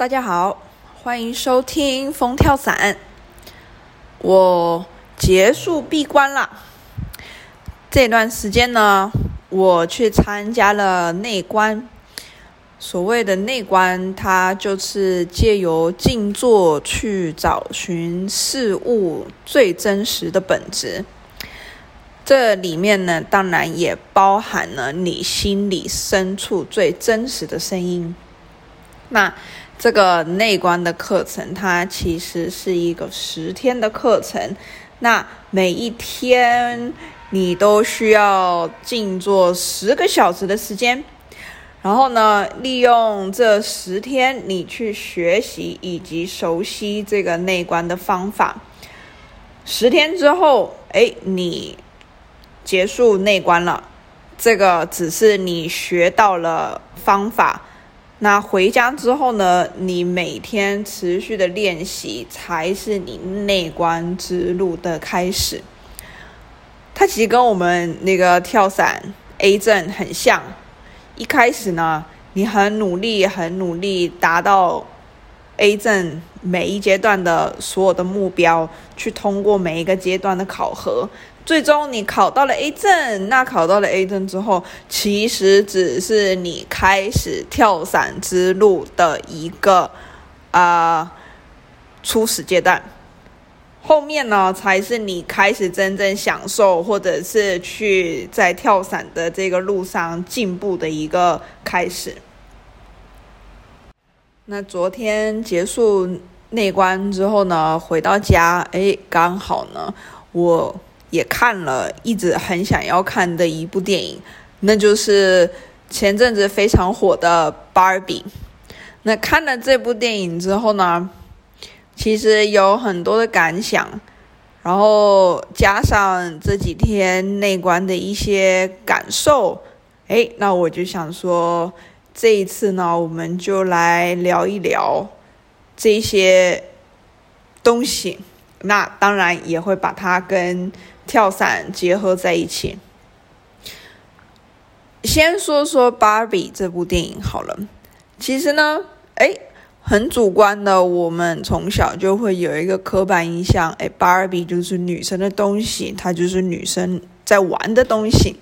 大家好，欢迎收听风跳伞。我结束闭关了。这段时间呢，我去参加了内观。所谓的内观，它就是借由静坐去找寻事物最真实的本质。这里面呢，当然也包含了你心里深处最真实的声音。那这个内观的课程，它其实是一个十天的课程。那每一天你都需要静坐十个小时的时间，然后呢，利用这十天你去学习以及熟悉这个内观的方法。十天之后，哎，你。结束内观了，这个只是你学到了方法。那回家之后呢？你每天持续的练习，才是你内观之路的开始。它其实跟我们那个跳伞 A 阵很像。一开始呢，你很努力，很努力达到 A 阵每一阶段的所有的目标，去通过每一个阶段的考核。最终你考到了 A 证，那考到了 A 证之后，其实只是你开始跳伞之路的一个啊初始阶段，后面呢才是你开始真正享受或者是去在跳伞的这个路上进步的一个开始。那昨天结束内关之后呢，回到家，哎，刚好呢，我。也看了一直很想要看的一部电影，那就是前阵子非常火的《芭比》。那看了这部电影之后呢，其实有很多的感想，然后加上这几天内观的一些感受，哎，那我就想说，这一次呢，我们就来聊一聊这些东西。那当然也会把它跟跳伞结合在一起。先说说《芭比》这部电影好了。其实呢，哎，很主观的，我们从小就会有一个刻板印象，哎，芭比就是女生的东西，它就是女生在玩的东西。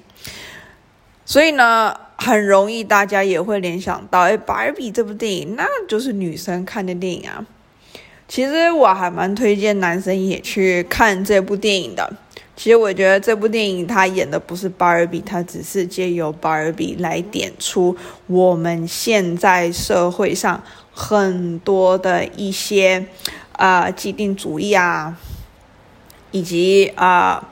所以呢，很容易大家也会联想到，哎，《芭比》这部电影那就是女生看的电影啊。其实我还蛮推荐男生也去看这部电影的。其实我觉得这部电影他演的不是芭比，他只是借由芭比来点出我们现在社会上很多的一些啊既定主义啊，以及啊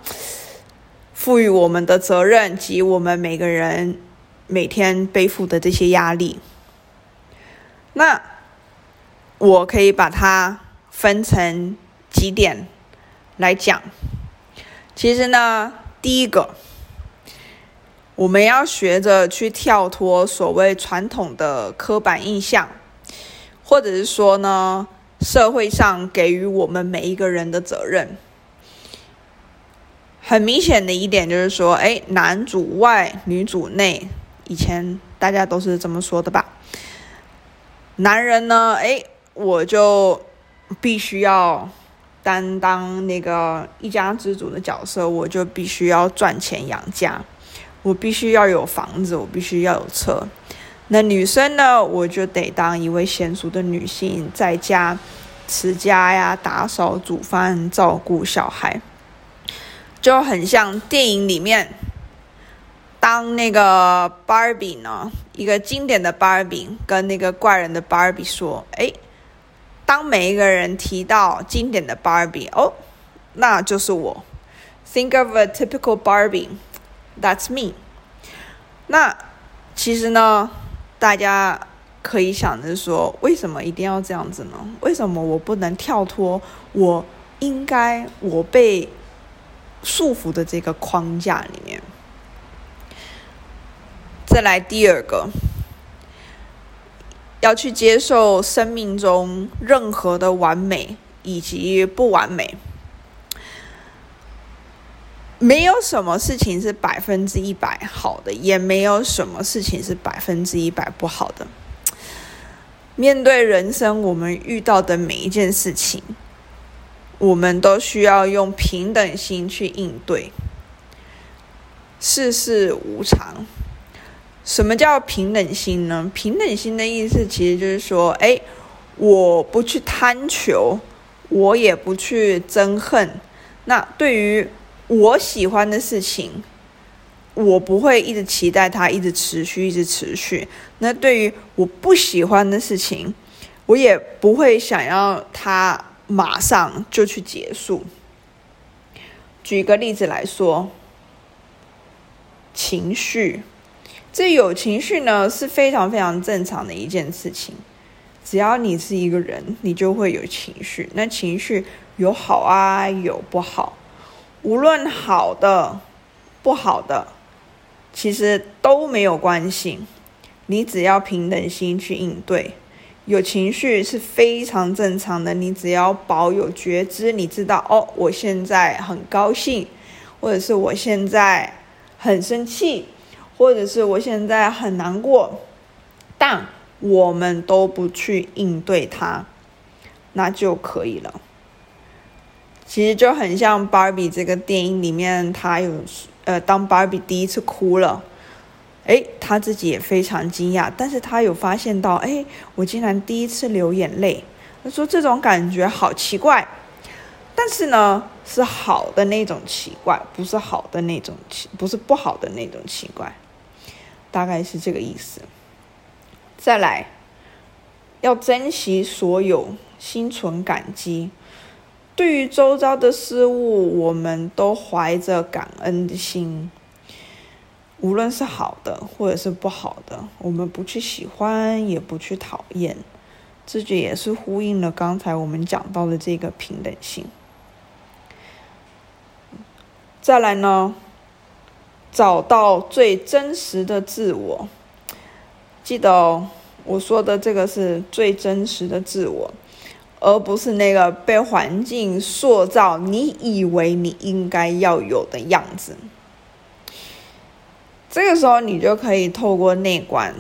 赋予我们的责任及我们每个人每天背负的这些压力。那我可以把它。分成几点来讲，其实呢，第一个，我们要学着去跳脱所谓传统的刻板印象，或者是说呢，社会上给予我们每一个人的责任。很明显的一点就是说，哎，男主外，女主内，以前大家都是这么说的吧？男人呢，哎，我就。必须要担当那个一家之主的角色，我就必须要赚钱养家，我必须要有房子，我必须要有车。那女生呢，我就得当一位娴熟的女性，在家持家呀，打扫、煮饭、照顾小孩，就很像电影里面当那个芭比呢，一个经典的芭比跟那个怪人的芭比说：“哎。”当每一个人提到经典的 Barbie，哦，那就是我。Think of a typical Barbie，that's me。那其实呢，大家可以想着说，为什么一定要这样子呢？为什么我不能跳脱我应该我被束缚的这个框架里面？再来第二个。要去接受生命中任何的完美以及不完美，没有什么事情是百分之一百好的，也没有什么事情是百分之一百不好的。面对人生我们遇到的每一件事情，我们都需要用平等心去应对。世事无常，什么叫平等心呢？平等心的意思其实就是说，哎，我不去贪求，我也不去憎恨。那对于我喜欢的事情，我不会一直期待它一直持续，一直持续。那对于我不喜欢的事情，我也不会想要它马上就去结束。举个例子来说。情绪，这有情绪呢是非常非常正常的一件事情。只要你是一个人，你就会有情绪。那情绪有好啊，有不好。无论好的、不好的，其实都没有关系。你只要平等心去应对。有情绪是非常正常的。你只要保有觉知，你知道哦，我现在很高兴，或者是我现在。很生气，或者是我现在很难过，但我们都不去应对它，那就可以了。其实就很像芭比这个电影里面，他有呃，当芭比第一次哭了，诶，他自己也非常惊讶，但是他有发现到，诶，我竟然第一次流眼泪，他说这种感觉好奇怪。但是呢，是好的那种奇怪，不是好的那种奇，不是不好的那种奇怪，大概是这个意思。再来，要珍惜所有，心存感激。对于周遭的事物，我们都怀着感恩的心。无论是好的或者是不好的，我们不去喜欢，也不去讨厌。这就也是呼应了刚才我们讲到的这个平等性。再来呢，找到最真实的自我。记得哦，我说的这个是最真实的自我，而不是那个被环境塑造、你以为你应该要有的样子。这个时候，你就可以透过内观，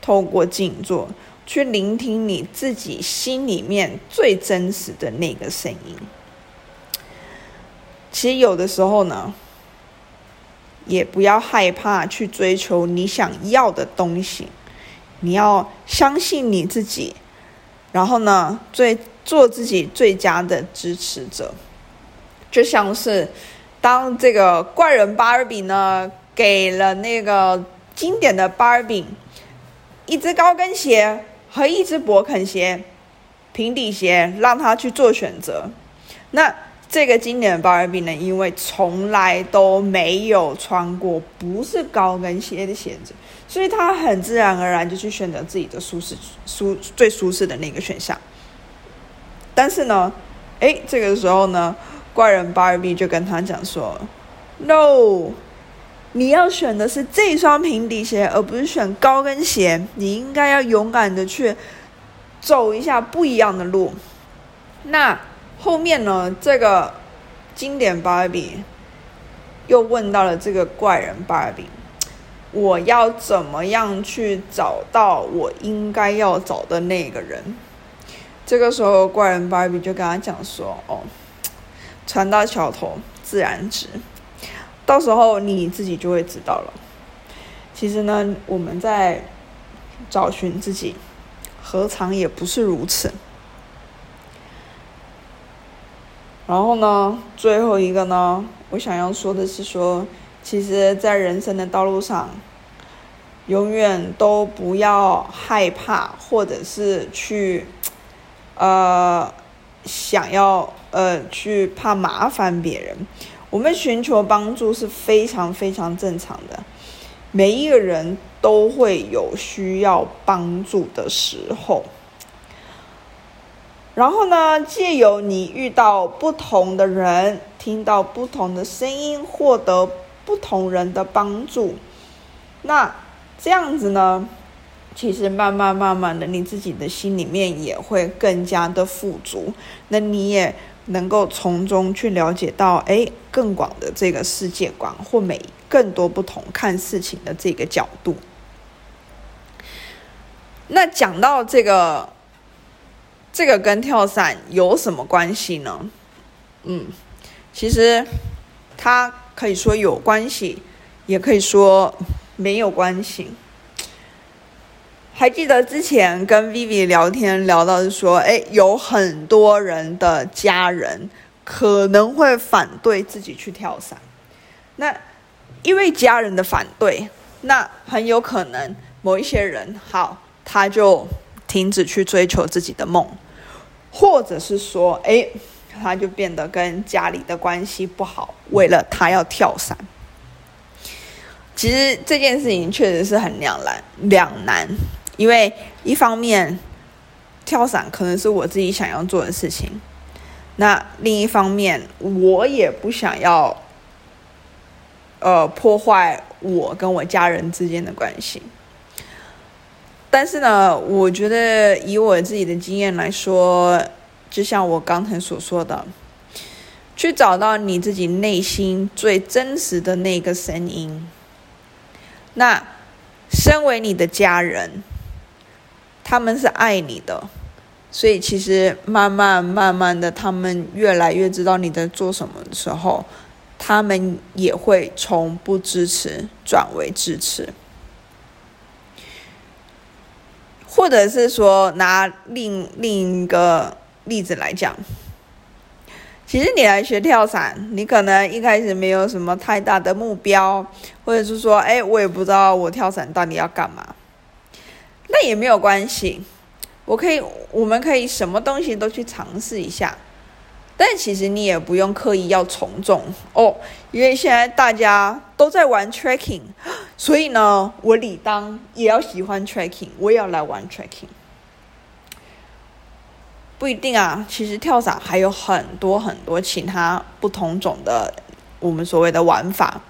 透过静坐，去聆听你自己心里面最真实的那个声音。其实有的时候呢，也不要害怕去追求你想要的东西，你要相信你自己，然后呢，最做自己最佳的支持者。就像是当这个怪人芭比呢，给了那个经典的芭比一只高跟鞋和一只勃肯鞋、平底鞋，让他去做选择，那。这个经典的芭比呢，因为从来都没有穿过不是高跟鞋的鞋子，所以他很自然而然就去选择自己的舒适、舒最舒适的那个选项。但是呢，哎，这个时候呢，怪人芭比就跟他讲说：“No，你要选的是这双平底鞋，而不是选高跟鞋。你应该要勇敢的去走一下不一样的路。”那。后面呢？这个经典芭比又问到了这个怪人芭比：“我要怎么样去找到我应该要找的那个人？”这个时候，怪人芭比就跟他讲说：“哦，船到桥头自然直，到时候你自己就会知道了。其实呢，我们在找寻自己，何尝也不是如此？”然后呢，最后一个呢，我想要说的是说，其实，在人生的道路上，永远都不要害怕，或者是去，呃，想要呃去怕麻烦别人。我们寻求帮助是非常非常正常的，每一个人都会有需要帮助的时候。然后呢，借由你遇到不同的人，听到不同的声音，获得不同人的帮助，那这样子呢，其实慢慢慢慢的，你自己的心里面也会更加的富足，那你也能够从中去了解到，哎，更广的这个世界观，或每更多不同看事情的这个角度。那讲到这个，这个跟跳伞有什么关系呢？嗯，其实它可以说有关系，也可以说没有关系。还记得之前跟 Vivi 聊天聊到是说，哎，有很多人的家人可能会反对自己去跳伞。那因为家人的反对，那很有可能某一些人好，他就停止去追求自己的梦，或者是说，哎，他就变得跟家里的关系不好，为了他要跳伞。其实这件事情确实是很两难，两难。因为一方面，跳伞可能是我自己想要做的事情，那另一方面，我也不想要，呃，破坏我跟我家人之间的关系。但是呢，我觉得以我自己的经验来说，就像我刚才所说的，去找到你自己内心最真实的那个声音。那身为你的家人。他们是爱你的，所以其实慢慢慢慢的，他们越来越知道你在做什么的时候，他们也会从不支持转为支持，或者是说拿另另一个例子来讲，其实你来学跳伞，你可能一开始没有什么太大的目标，或者是说，哎，我也不知道我跳伞到底要干嘛。那也没有关系，我可以，我们可以什么东西都去尝试一下，但其实你也不用刻意要从众哦，因为现在大家都在玩 tracking，所以呢，我理当也要喜欢 tracking，我也要来玩 tracking，不一定啊，其实跳伞还有很多很多其他不同种的我们所谓的玩法。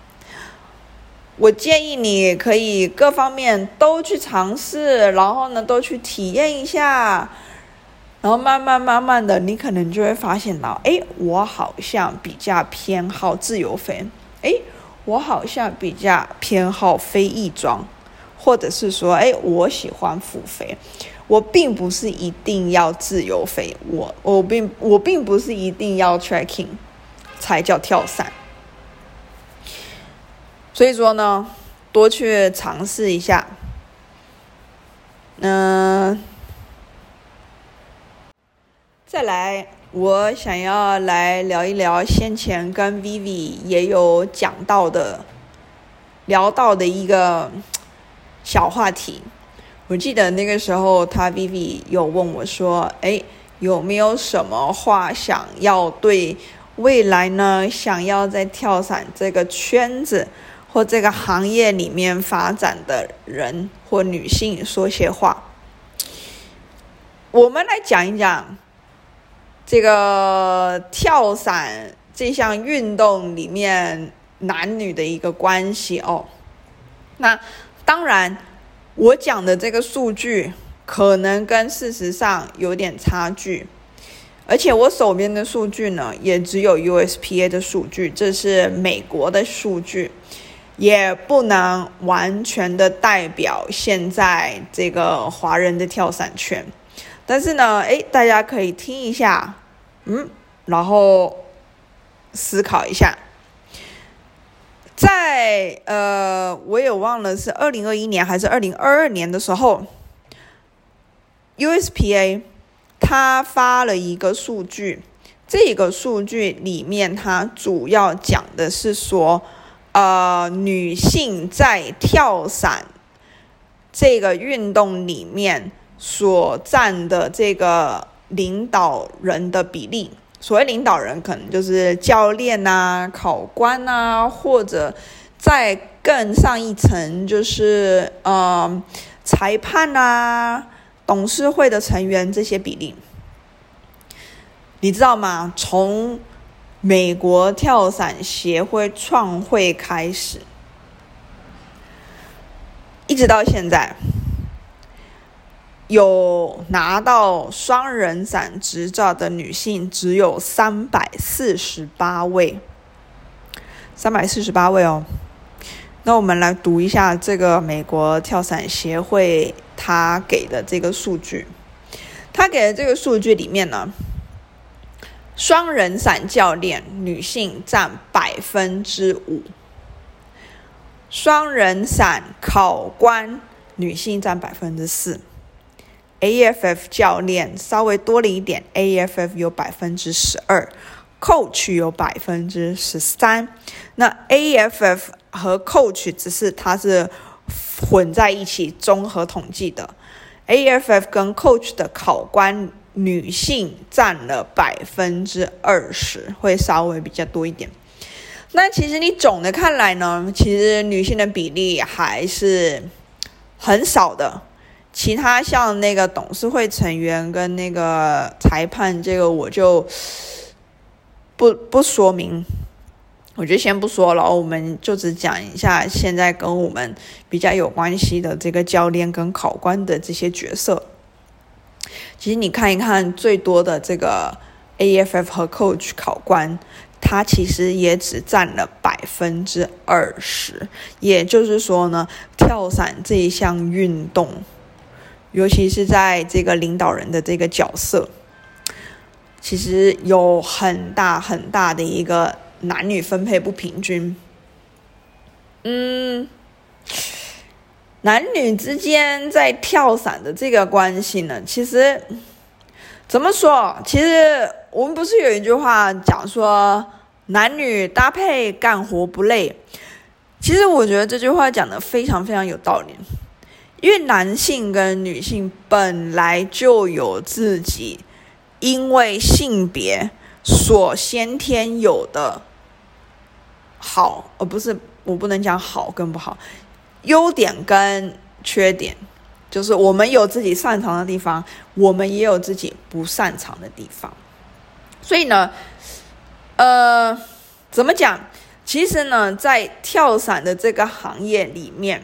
我建议你可以各方面都去尝试，然后呢，都去体验一下，然后慢慢慢慢的，你可能就会发现到，哎，我好像比较偏好自由飞，哎，我好像比较偏好飞翼装，或者是说，哎，我喜欢复飞，我并不是一定要自由飞，我我并我并不是一定要 tracking 才叫跳伞。所以说呢，多去尝试一下。嗯，再来，我想要来聊一聊先前跟 Vivi 也有讲到的、聊到的一个小话题。我记得那个时候，他 Vivi 有问我说：“哎，有没有什么话想要对未来呢？想要在跳伞这个圈子？”或这个行业里面发展的人或女性说些话，我们来讲一讲这个跳伞这项运动里面男女的一个关系哦。那当然，我讲的这个数据可能跟事实上有点差距，而且我手边的数据呢，也只有 USPA 的数据，这是美国的数据。也不能完全的代表现在这个华人的跳伞圈，但是呢，诶，大家可以听一下，嗯，然后思考一下，在呃，我也忘了是二零二一年还是二零二二年的时候，USPA 他发了一个数据，这个数据里面它主要讲的是说。呃，女性在跳伞这个运动里面所占的这个领导人的比例，所谓领导人，可能就是教练呐、考官呐，或者再更上一层，就是呃裁判呐、董事会的成员这些比例，你知道吗？从美国跳伞协会创会开始，一直到现在，有拿到双人伞执照的女性只有三百四十八位，三百四十八位哦。那我们来读一下这个美国跳伞协会他给的这个数据。他给的这个数据里面呢，双人伞教练女性占百分之五，双人伞考官女性占百分之四，AFF 教练稍微多了一点，AFF 有百分之十二，Coach 有百分之十三。那 AFF 和 Coach 只是它是混在一起综合统计的。AFF 跟 Coach 的考官女性占了百分之二十，会稍微比较多一点。那其实你总的看来呢，其实女性的比例还是很少的。其他像那个董事会成员跟那个裁判，这个我就不不说明。我就先不说了，我们就只讲一下现在跟我们比较有关系的这个教练跟考官的这些角色。其实你看一看，最多的这个 AFF 和 Coach 考官，他其实也只占了百分之二十。也就是说呢，跳伞这一项运动，尤其是在这个领导人的这个角色，其实有很大很大的一个。男女分配不平均，嗯，男女之间在跳伞的这个关系呢，其实怎么说？其实我们不是有一句话讲说男女搭配干活不累？其实我觉得这句话讲的非常非常有道理，因为男性跟女性本来就有自己因为性别所先天有的。好，而不是我不能讲好跟不好，优点跟缺点，就是我们有自己擅长的地方，我们也有自己不擅长的地方。所以呢，呃，怎么讲？其实呢，在跳伞的这个行业里面，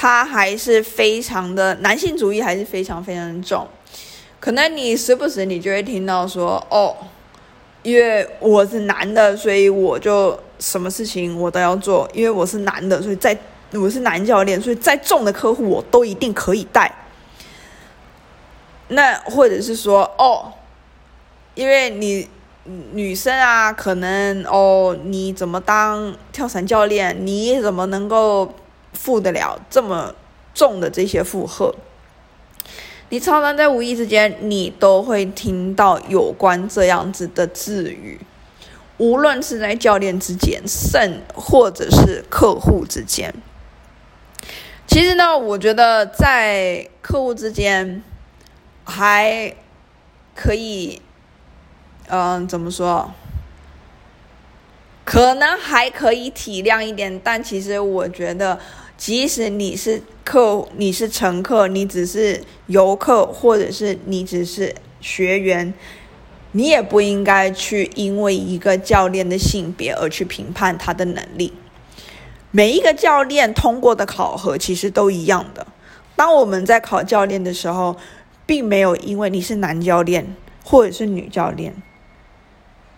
它还是非常的男性主义，还是非常非常重。可能你时不时你就会听到说，哦，因为我是男的，所以我就。什么事情我都要做，因为我是男的，所以在我是男教练，所以再重的客户我都一定可以带。那或者是说，哦，因为你女生啊，可能哦，你怎么当跳伞教练？你怎么能够负得了这么重的这些负荷？你常常在无意之间，你都会听到有关这样子的字语。无论是在教练之间，甚或者是客户之间，其实呢，我觉得在客户之间还可以，嗯，怎么说？可能还可以体谅一点，但其实我觉得，即使你是客，你是乘客，你只是游客，或者是你只是学员。你也不应该去因为一个教练的性别而去评判他的能力。每一个教练通过的考核其实都一样的。当我们在考教练的时候，并没有因为你是男教练或者是女教练，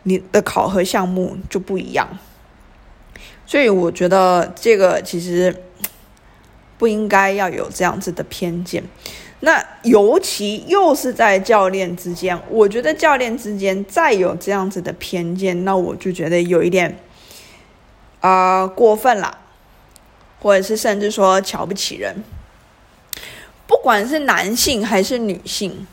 你的考核项目就不一样。所以我觉得这个其实不应该要有这样子的偏见。那尤其又是在教练之间，我觉得教练之间再有这样子的偏见，那我就觉得有一点啊过分了，或者是甚至说瞧不起人。不管是男性还是女性，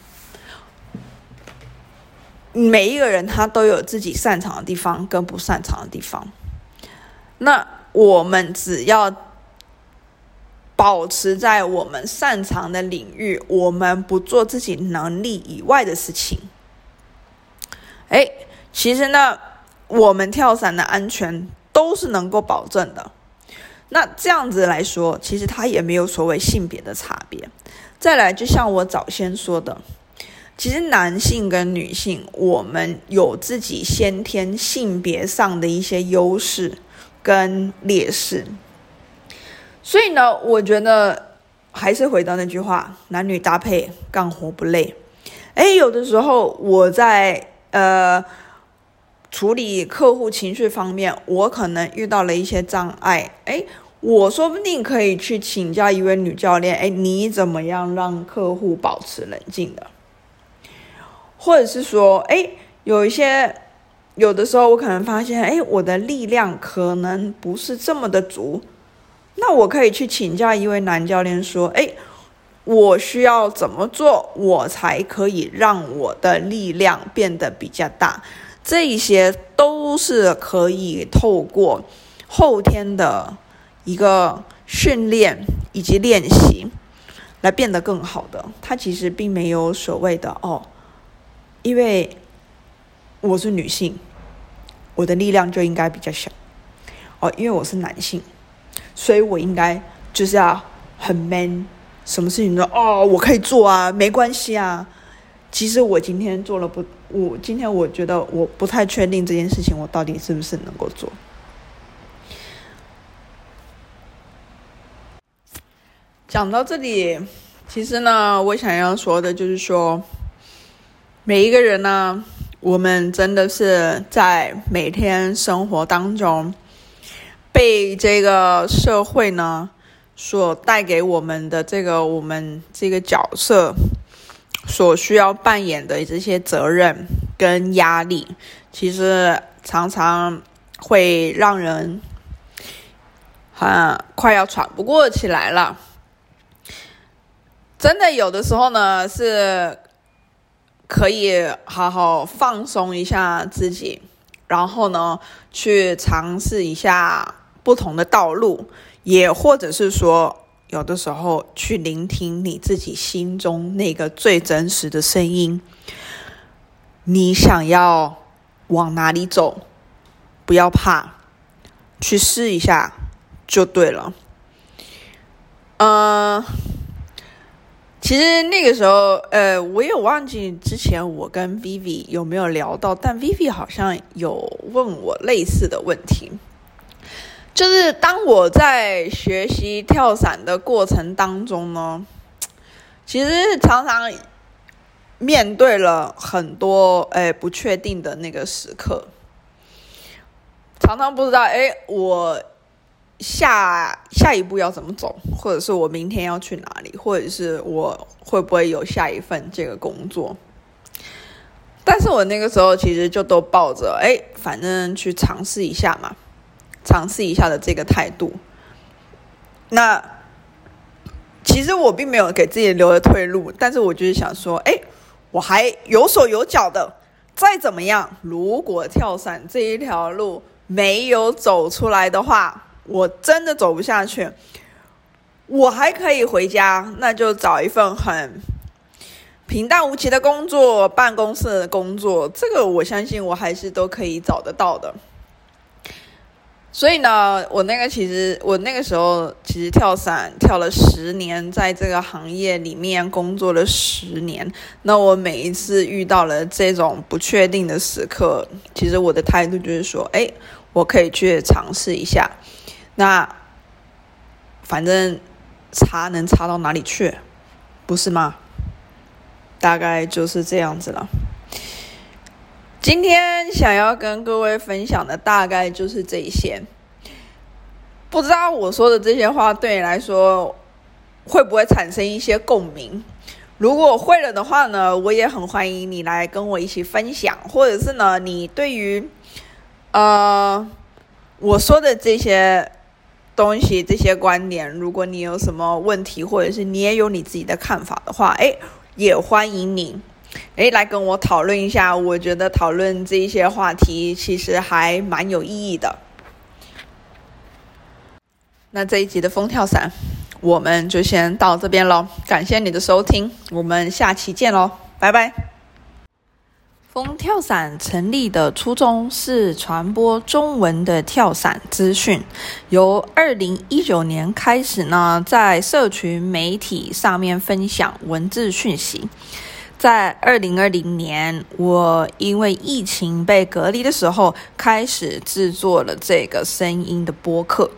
每一个人他都有自己擅长的地方跟不擅长的地方。那我们只要。保持在我们擅长的领域，我们不做自己能力以外的事情。哎，其实呢，我们跳伞的安全都是能够保证的。那这样子来说，其实它也没有所谓性别的差别。再来，就像我早先说的，其实男性跟女性，我们有自己先天性别上的一些优势跟劣势。所以呢，我觉得还是回到那句话，男女搭配干活不累。哎，有的时候我在呃处理客户情绪方面，我可能遇到了一些障碍。哎，我说不定可以去请教一位女教练，哎，你怎么样让客户保持冷静的？或者是说，哎，有一些有的时候我可能发现，哎，我的力量可能不是这么的足，那我可以去请教一位男教练，说，哎，我需要怎么做，我才可以让我的力量变得比较大？这一些都是可以透过后天的。一个训练以及练习来变得更好的，它其实并没有所谓的哦，因为我是女性，我的力量就应该比较小哦，因为我是男性，所以我应该就是要很 man，什么事情都哦我可以做啊，没关系啊。其实我今天做了不，我今天我觉得我不太确定这件事情，我到底是不是能够做。讲到这里，其实呢，我想要说的就是说，每一个人呢，我们真的是在每天生活当中，被这个社会呢所带给我们的这个我们这个角色所需要扮演的这些责任跟压力，其实常常会让人很快要喘不过气来了。真的有的时候呢，是可以好好放松一下自己，然后呢，去尝试一下不同的道路，也或者是说，有的时候去聆听你自己心中那个最真实的声音。你想要往哪里走？不要怕，去试一下就对了。嗯。其实那个时候，呃，我也忘记之前我跟 Vivi 有没有聊到，但 Vivi 好像有问我类似的问题。就是当我在学习跳伞的过程当中呢，其实常常面对了很多诶不确定的那个时刻，常常不知道哎我。下下一步要怎么走，或者是我明天要去哪里，或者是我会不会有下一份这个工作？但是我那个时候其实就都抱着哎，反正去尝试一下嘛，尝试一下的这个态度。那其实我并没有给自己留了退路，但是我就是想说，哎，我还有手有脚的，再怎么样，如果跳伞这一条路没有走出来的话。我真的走不下去，我还可以回家，那就找一份很平淡无奇的工作，办公室的工作，这个我相信我还是都可以找得到的。所以呢，我那个其实我那个时候其实跳伞跳了十年，在这个行业里面工作了十年，那我每一次遇到了这种不确定的时刻，其实我的态度就是说，哎，我可以去尝试一下。那反正差能差到哪里去，不是吗？大概就是这样子了。今天想要跟各位分享的大概就是这些。不知道我说的这些话对你来说会不会产生一些共鸣？如果会了的话呢，我也很欢迎你来跟我一起分享，或者是呢，你对于呃我说的这些。东西这些观点，如果你有什么问题，或者是你也有你自己的看法的话，哎，也欢迎你，哎，来跟我讨论一下。我觉得讨论这一些话题其实还蛮有意义的。那这一集的风跳伞，我们就先到这边喽。感谢你的收听，我们下期见喽，拜拜。风跳伞成立的初衷是传播中文的跳伞资讯。由二零一九年开始呢，在社群媒体上面分享文字讯息。在二零二零年，我因为疫情被隔离的时候，开始制作了这个声音的播客。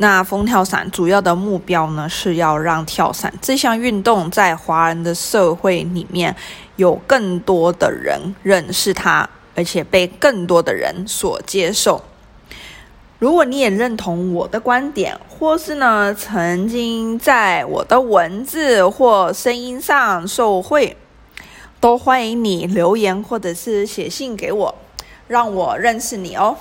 那风跳伞主要的目标呢，是要让跳伞这项运动在华人的社会里面有更多的人认识它，而且被更多的人所接受。如果你也认同我的观点，或是呢曾经在我的文字或声音上受惠，都欢迎你留言或者是写信给我，让我认识你哦。